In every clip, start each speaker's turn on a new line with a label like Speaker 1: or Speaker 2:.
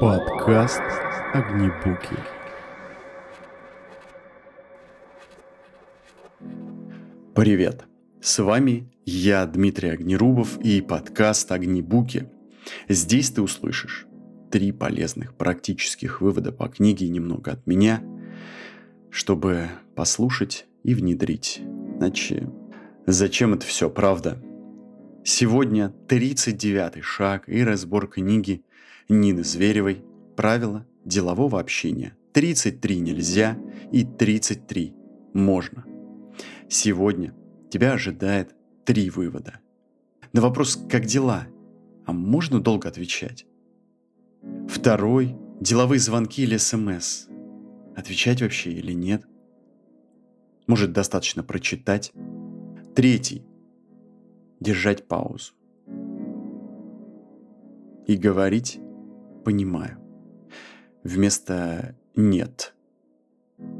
Speaker 1: Подкаст Огнебуки. Привет! С вами я, Дмитрий Огнерубов и подкаст Огнебуки. Здесь ты услышишь три полезных практических вывода по книге немного от меня, чтобы послушать и внедрить. Иначе зачем это все, правда? Сегодня 39-й шаг и разбор книги Нины Зверевой «Правила делового общения». 33 нельзя и 33 можно. Сегодня тебя ожидает три вывода. На вопрос «как дела?» а можно долго отвечать? Второй – деловые звонки или СМС. Отвечать вообще или нет? Может, достаточно прочитать? Третий держать паузу. И говорить «понимаю» вместо «нет».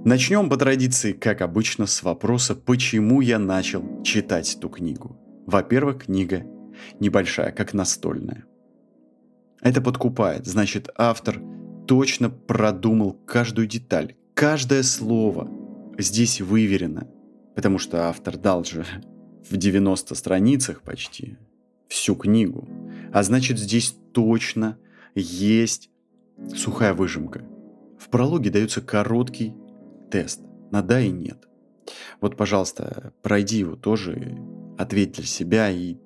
Speaker 1: Начнем по традиции, как обычно, с вопроса, почему я начал читать эту книгу. Во-первых, книга небольшая, как настольная. Это подкупает, значит, автор точно продумал каждую деталь, каждое слово здесь выверено, потому что автор дал же в 90 страницах почти всю книгу. А значит, здесь точно есть сухая выжимка. В прологе дается короткий тест на да и нет. Вот, пожалуйста, пройди его тоже, ответь для себя и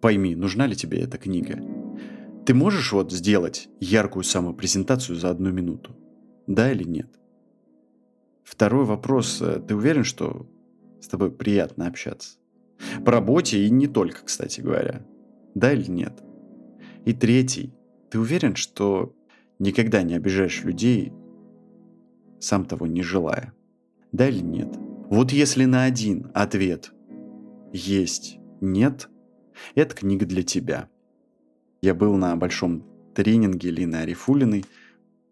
Speaker 1: пойми, нужна ли тебе эта книга. Ты можешь вот сделать яркую самопрезентацию за одну минуту? Да или нет? Второй вопрос. Ты уверен, что с тобой приятно общаться? По работе и не только, кстати говоря. Да или нет? И третий. Ты уверен, что никогда не обижаешь людей, сам того не желая? Да или нет? Вот если на один ответ есть нет, это книга для тебя. Я был на большом тренинге Лины Арифулиной,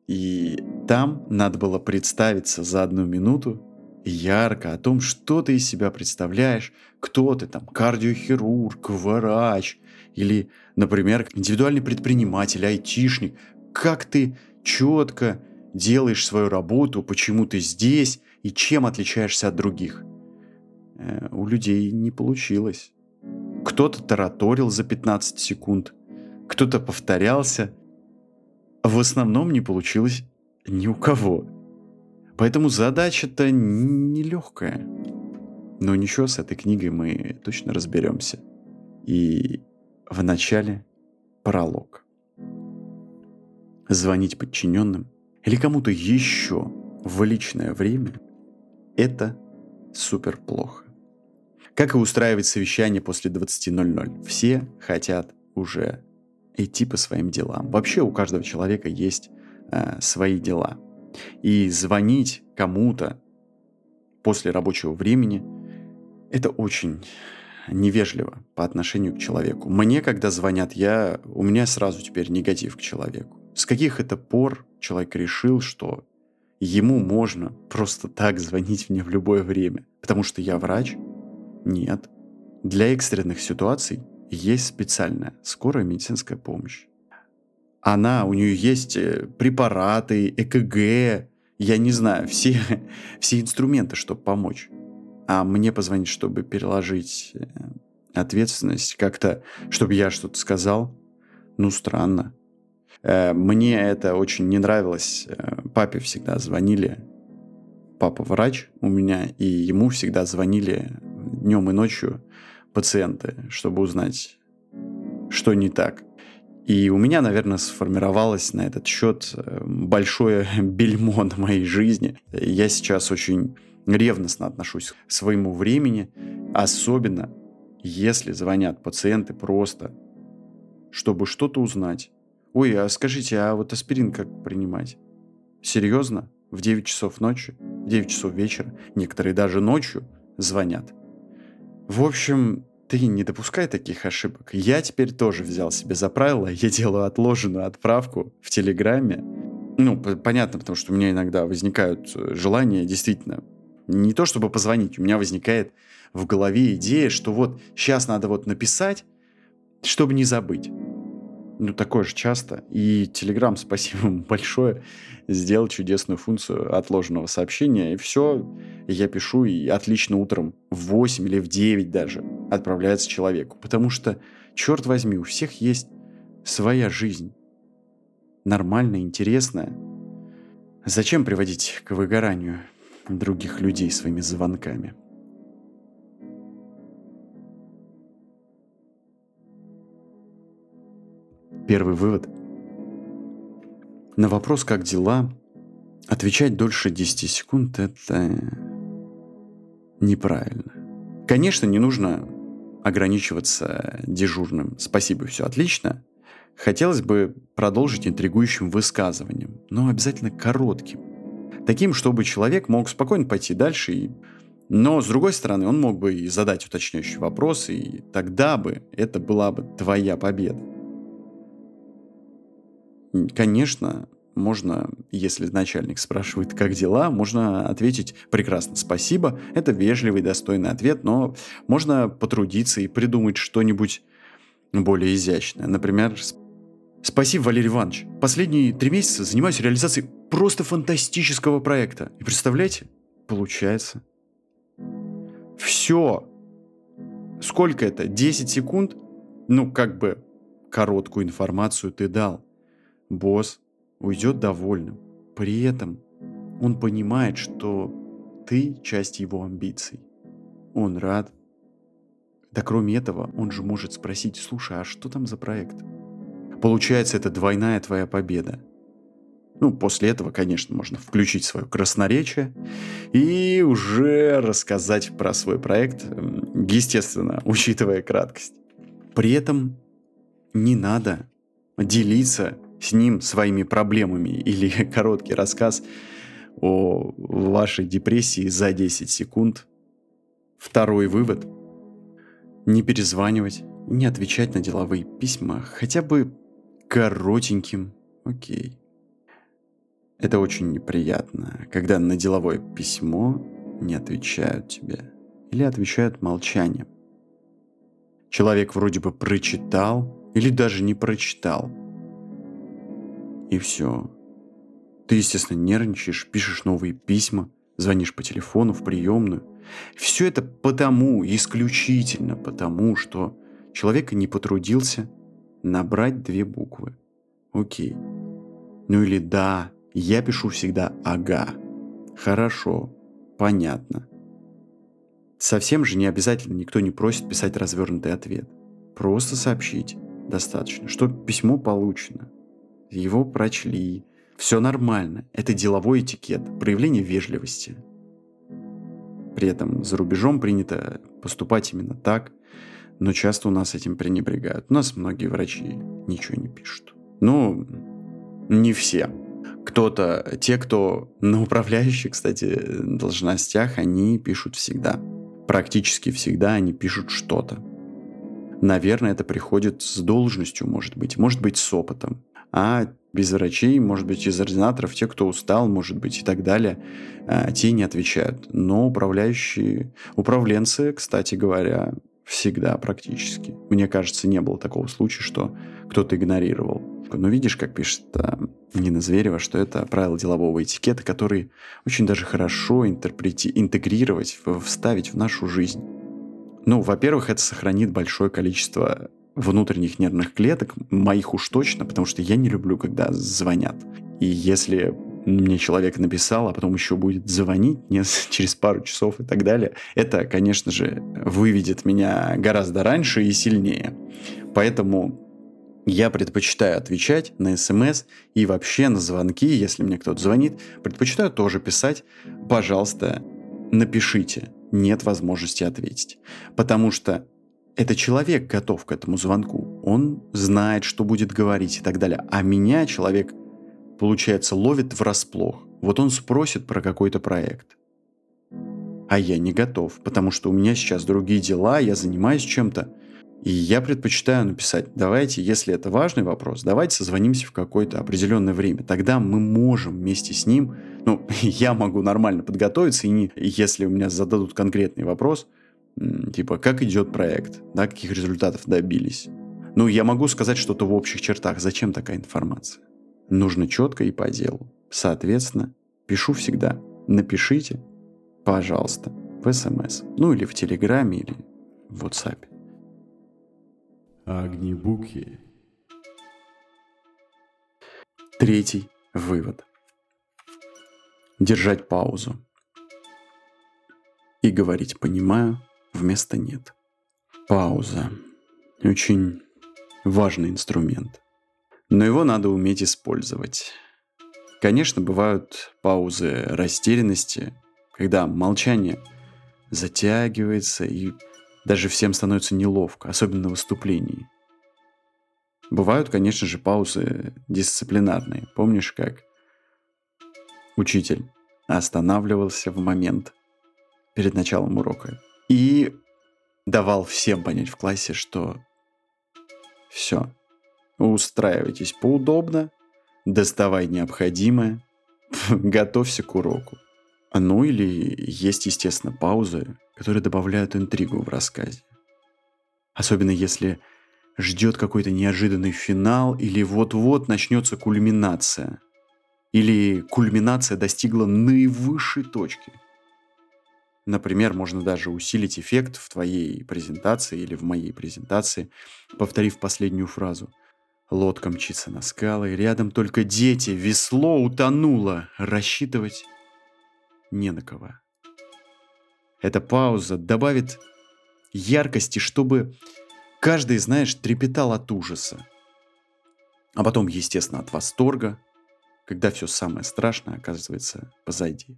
Speaker 1: и там надо было представиться за одну минуту ярко о том, что ты из себя представляешь, кто ты там, кардиохирург, врач, или, например, индивидуальный предприниматель, айтишник, как ты четко делаешь свою работу, почему ты здесь и чем отличаешься от других. Э, у людей не получилось. Кто-то тараторил за 15 секунд, кто-то повторялся. В основном не получилось ни у кого. Поэтому задача-то нелегкая. Но ничего, с этой книгой мы точно разберемся. И в начале пролог. Звонить подчиненным или кому-то еще в личное время – это супер плохо. Как и устраивать совещание после 20.00. Все хотят уже идти по своим делам. Вообще у каждого человека есть э, свои дела – и звонить кому-то после рабочего времени – это очень невежливо по отношению к человеку. Мне, когда звонят, я, у меня сразу теперь негатив к человеку. С каких это пор человек решил, что ему можно просто так звонить мне в любое время? Потому что я врач? Нет. Для экстренных ситуаций есть специальная скорая медицинская помощь она, у нее есть э, препараты, ЭКГ, я не знаю, все, все инструменты, чтобы помочь. А мне позвонить, чтобы переложить э, ответственность, как-то, чтобы я что-то сказал, ну, странно. Э, мне это очень не нравилось. Папе всегда звонили. Папа врач у меня, и ему всегда звонили днем и ночью пациенты, чтобы узнать, что не так. И у меня, наверное, сформировалось на этот счет э, большое бельмо на моей жизни. Я сейчас очень ревностно отношусь к своему времени, особенно если звонят пациенты просто, чтобы что-то узнать. Ой, а скажите, а вот аспирин как принимать? Серьезно? В 9 часов ночи? В 9 часов вечера? Некоторые даже ночью звонят. В общем, ты не допускай таких ошибок. Я теперь тоже взял себе за правило, я делаю отложенную отправку в Телеграме. Ну, понятно, потому что у меня иногда возникают э, желания действительно не то чтобы позвонить, у меня возникает в голове идея, что вот сейчас надо вот написать, чтобы не забыть. ну, такое же часто. И Telegram, спасибо ему большое, сделал чудесную функцию отложенного сообщения. И все, я пишу, и отлично утром в 8 или в 9 даже отправляется человеку. Потому что, черт возьми, у всех есть своя жизнь. Нормальная, интересная. Зачем приводить к выгоранию других людей своими звонками? Первый вывод. На вопрос «как дела?» отвечать дольше 10 секунд – это неправильно. Конечно, не нужно ограничиваться дежурным «спасибо, все отлично». Хотелось бы продолжить интригующим высказыванием, но обязательно коротким. Таким, чтобы человек мог спокойно пойти дальше и но, с другой стороны, он мог бы и задать уточняющий вопрос, и тогда бы это была бы твоя победа. Конечно, можно, если начальник спрашивает, как дела, можно ответить прекрасно, спасибо. Это вежливый, достойный ответ, но можно потрудиться и придумать что-нибудь более изящное. Например, спасибо, Валерий Иванович. Последние три месяца занимаюсь реализацией просто фантастического проекта. И представляете, получается. Все. Сколько это? 10 секунд? Ну, как бы короткую информацию ты дал босс уйдет довольным. При этом он понимает, что ты часть его амбиций. Он рад. Да кроме этого, он же может спросить, слушай, а что там за проект? Получается, это двойная твоя победа. Ну, после этого, конечно, можно включить свое красноречие и уже рассказать про свой проект, естественно, учитывая краткость. При этом не надо делиться с ним своими проблемами или короткий рассказ о вашей депрессии за 10 секунд. Второй вывод. Не перезванивать, не отвечать на деловые письма, хотя бы коротеньким «Окей». Это очень неприятно, когда на деловое письмо не отвечают тебе или отвечают молчанием. Человек вроде бы прочитал или даже не прочитал – и все. Ты, естественно, нервничаешь, пишешь новые письма, звонишь по телефону в приемную. Все это потому, исключительно потому, что человек не потрудился набрать две буквы. Окей. Ну или да, я пишу всегда ага. Хорошо, понятно. Совсем же не обязательно никто не просит писать развернутый ответ. Просто сообщить достаточно, что письмо получено его прочли. Все нормально. Это деловой этикет, проявление вежливости. При этом за рубежом принято поступать именно так, но часто у нас этим пренебрегают. У нас многие врачи ничего не пишут. Ну, не все. Кто-то, те, кто на управляющих, кстати, должностях, они пишут всегда. Практически всегда они пишут что-то. Наверное, это приходит с должностью, может быть, может быть, с опытом а без врачей, может быть, из ординаторов, те, кто устал, может быть, и так далее, а, те не отвечают. Но управляющие, управленцы, кстати говоря, всегда практически. Мне кажется, не было такого случая, что кто-то игнорировал. Но видишь, как пишет а, Нина Зверева, что это правила делового этикета, которые очень даже хорошо интерпрети- интегрировать, вставить в нашу жизнь. Ну, во-первых, это сохранит большое количество внутренних нервных клеток, моих уж точно, потому что я не люблю, когда звонят. И если мне человек написал, а потом еще будет звонить мне через пару часов и так далее, это, конечно же, выведет меня гораздо раньше и сильнее. Поэтому я предпочитаю отвечать на смс и вообще на звонки, если мне кто-то звонит, предпочитаю тоже писать, пожалуйста, напишите, нет возможности ответить. Потому что это человек готов к этому звонку. Он знает, что будет говорить и так далее. А меня человек, получается, ловит врасплох. Вот он спросит про какой-то проект. А я не готов, потому что у меня сейчас другие дела, я занимаюсь чем-то. И я предпочитаю написать, давайте, если это важный вопрос, давайте созвонимся в какое-то определенное время. Тогда мы можем вместе с ним, ну, я могу нормально подготовиться, и не, если у меня зададут конкретный вопрос – типа, как идет проект, да, каких результатов добились. Ну, я могу сказать что-то в общих чертах. Зачем такая информация? Нужно четко и по делу. Соответственно, пишу всегда. Напишите, пожалуйста, в СМС. Ну, или в Телеграме, или в WhatsApp. Огнебуки. Третий вывод. Держать паузу. И говорить «понимаю» вместо «нет». Пауза. Очень важный инструмент. Но его надо уметь использовать. Конечно, бывают паузы растерянности, когда молчание затягивается и даже всем становится неловко, особенно на выступлении. Бывают, конечно же, паузы дисциплинарные. Помнишь, как учитель останавливался в момент перед началом урока и давал всем понять в классе, что все, устраивайтесь поудобно, доставай необходимое, готовься к уроку. Ну или есть, естественно, паузы, которые добавляют интригу в рассказе. Особенно если ждет какой-то неожиданный финал или вот-вот начнется кульминация. Или кульминация достигла наивысшей точки. Например, можно даже усилить эффект в твоей презентации или в моей презентации, повторив последнюю фразу. Лодка мчится на скалы, рядом только дети, весло утонуло, рассчитывать не на кого. Эта пауза добавит яркости, чтобы каждый, знаешь, трепетал от ужаса. А потом, естественно, от восторга, когда все самое страшное оказывается позади.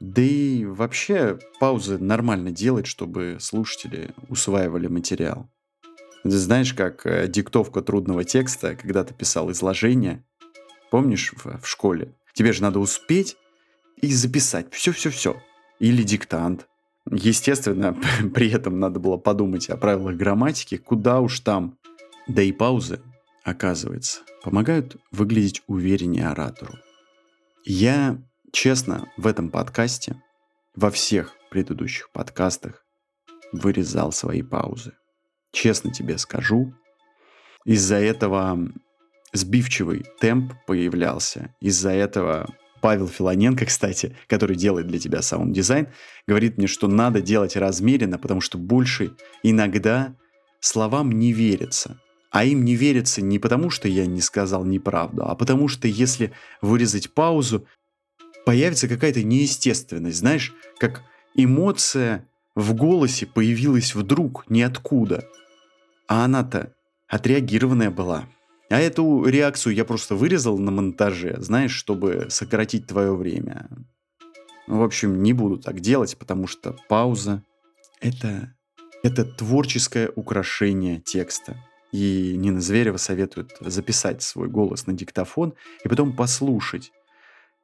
Speaker 1: Да и вообще паузы нормально делать, чтобы слушатели усваивали материал. Ты знаешь, как э, диктовка трудного текста, когда ты писал изложение, помнишь, в, в школе? Тебе же надо успеть и записать все-все-все. Или диктант. Естественно, при этом надо было подумать о правилах грамматики, куда уж там. Да и паузы, оказывается, помогают выглядеть увереннее оратору. Я Честно, в этом подкасте, во всех предыдущих подкастах, вырезал свои паузы. Честно тебе скажу, из-за этого сбивчивый темп появлялся. Из-за этого Павел Филоненко, кстати, который делает для тебя саунд-дизайн, говорит мне, что надо делать размеренно, потому что больше иногда словам не верится. А им не верится не потому, что я не сказал неправду, а потому что если вырезать паузу, появится какая-то неестественность, знаешь, как эмоция в голосе появилась вдруг ниоткуда. А она-то отреагированная была. А эту реакцию я просто вырезал на монтаже, знаешь, чтобы сократить твое время. В общем, не буду так делать, потому что пауза — это, это творческое украшение текста. И Нина Зверева советует записать свой голос на диктофон и потом послушать,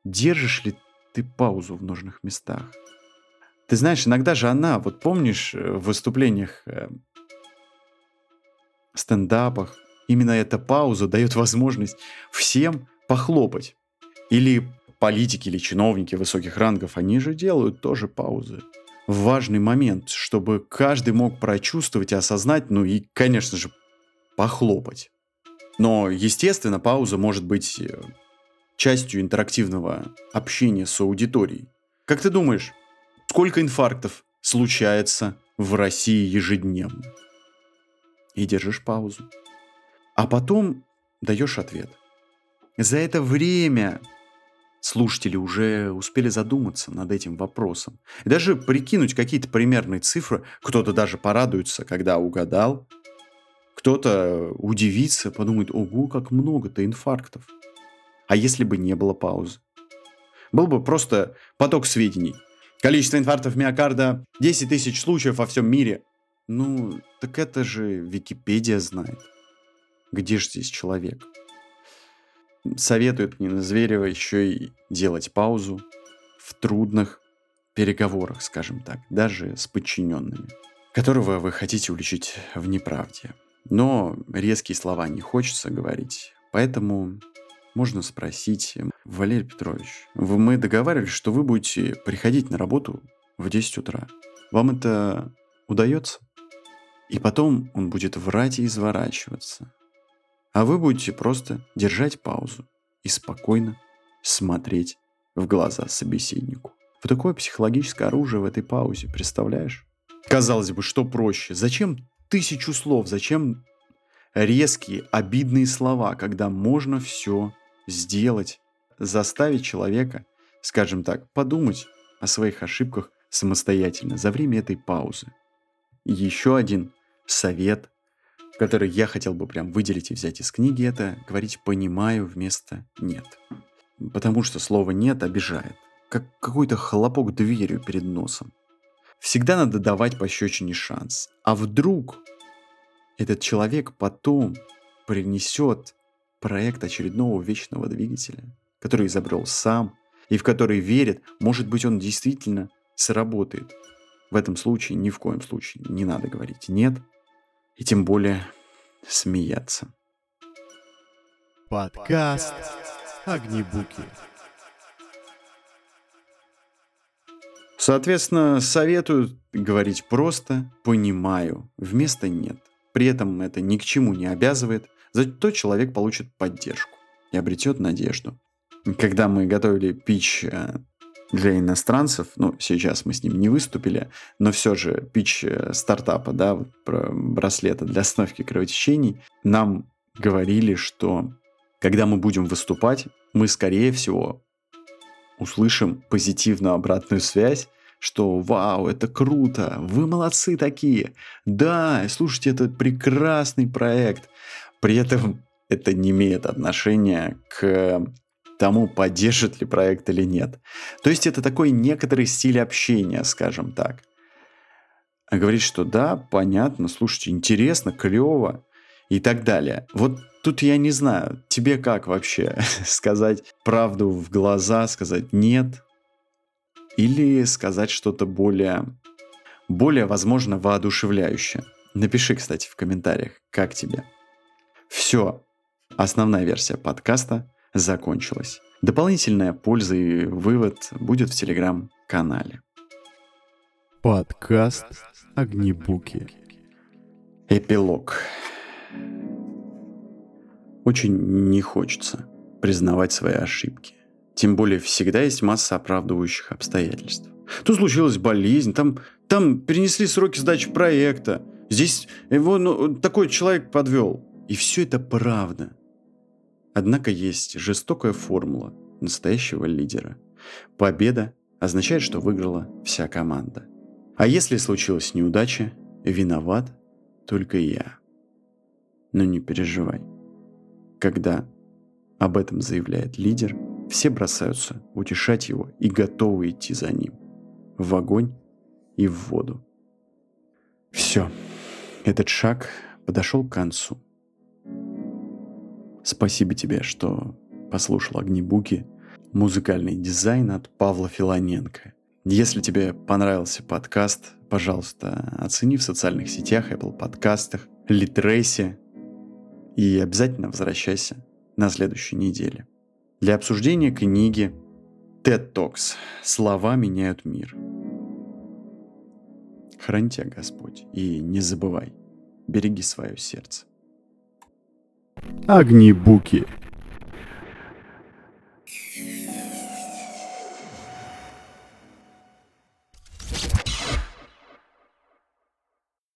Speaker 1: держишь ли ты паузу в нужных местах. Ты знаешь, иногда же она, вот помнишь, э, в выступлениях, э, стендапах, именно эта пауза дает возможность всем похлопать. Или политики, или чиновники высоких рангов, они же делают тоже паузы. Важный момент, чтобы каждый мог прочувствовать и осознать, ну и, конечно же, похлопать. Но, естественно, пауза может быть э, частью интерактивного общения с аудиторией. Как ты думаешь, сколько инфарктов случается в России ежедневно? И держишь паузу. А потом даешь ответ. За это время слушатели уже успели задуматься над этим вопросом. И даже прикинуть какие-то примерные цифры. Кто-то даже порадуется, когда угадал. Кто-то удивится, подумает, ого, как много-то инфарктов. А если бы не было паузы? Был бы просто поток сведений. Количество инфарктов миокарда 10 тысяч случаев во всем мире. Ну, так это же Википедия знает. Где же здесь человек? Советует Нина Зверева еще и делать паузу в трудных переговорах, скажем так, даже с подчиненными, которого вы хотите уличить в неправде. Но резкие слова не хочется говорить, поэтому можно спросить, Валерий Петрович, мы договаривались, что вы будете приходить на работу в 10 утра. Вам это удается? И потом он будет врать и изворачиваться. А вы будете просто держать паузу и спокойно смотреть в глаза собеседнику. Вот такое психологическое оружие в этой паузе, представляешь? Казалось бы, что проще? Зачем тысячу слов? Зачем резкие, обидные слова, когда можно все сделать, заставить человека, скажем так, подумать о своих ошибках самостоятельно за время этой паузы. Еще один совет, который я хотел бы прям выделить и взять из книги, это говорить «понимаю» вместо «нет». Потому что слово «нет» обижает, как какой-то хлопок дверью перед носом. Всегда надо давать пощечине шанс. А вдруг этот человек потом принесет проект очередного вечного двигателя, который изобрел сам и в который верит, может быть, он действительно сработает. В этом случае ни в коем случае не надо говорить «нет», и тем более смеяться.
Speaker 2: Подкаст «Огнебуки».
Speaker 1: Соответственно, советую говорить просто «понимаю» вместо «нет». При этом это ни к чему не обязывает, зато человек получит поддержку и обретет надежду. Когда мы готовили пич э, для иностранцев, ну, сейчас мы с ним не выступили, но все же пич э, стартапа, да, вот про браслета для остановки кровотечений, нам говорили, что когда мы будем выступать, мы, скорее всего, услышим позитивную обратную связь, что «Вау, это круто! Вы молодцы такие! Да, слушайте, это прекрасный проект!» При этом это не имеет отношения к тому, поддержит ли проект или нет. То есть это такой некоторый стиль общения, скажем так. А говорит, что да, понятно, слушайте, интересно, клево и так далее. Вот тут я не знаю, тебе как вообще сказать правду в глаза, сказать нет, или сказать что-то более, более, возможно, воодушевляющее. Напиши, кстати, в комментариях, как тебе. Все, основная версия подкаста закончилась. Дополнительная польза и вывод будет в телеграм-канале.
Speaker 2: Подкаст «Огнебуки».
Speaker 1: Эпилог. Очень не хочется признавать свои ошибки. Тем более всегда есть масса оправдывающих обстоятельств. Тут случилась болезнь, там, там перенесли сроки сдачи проекта, здесь его ну, такой человек подвел. И все это правда. Однако есть жестокая формула настоящего лидера. Победа означает, что выиграла вся команда. А если случилась неудача, виноват только я. Но не переживай. Когда об этом заявляет лидер – все бросаются утешать его и готовы идти за ним. В огонь и в воду. Все. Этот шаг подошел к концу. Спасибо тебе, что послушал «Огнебуки», музыкальный дизайн от Павла Филоненко. Если тебе понравился подкаст, пожалуйста, оцени в социальных сетях, Apple подкастах, Литресе и обязательно возвращайся на следующей неделе. Для обсуждения книги TED Talks «Слова меняют мир». Храни тебя Господь и не забывай, береги свое сердце.
Speaker 2: Огнебуки.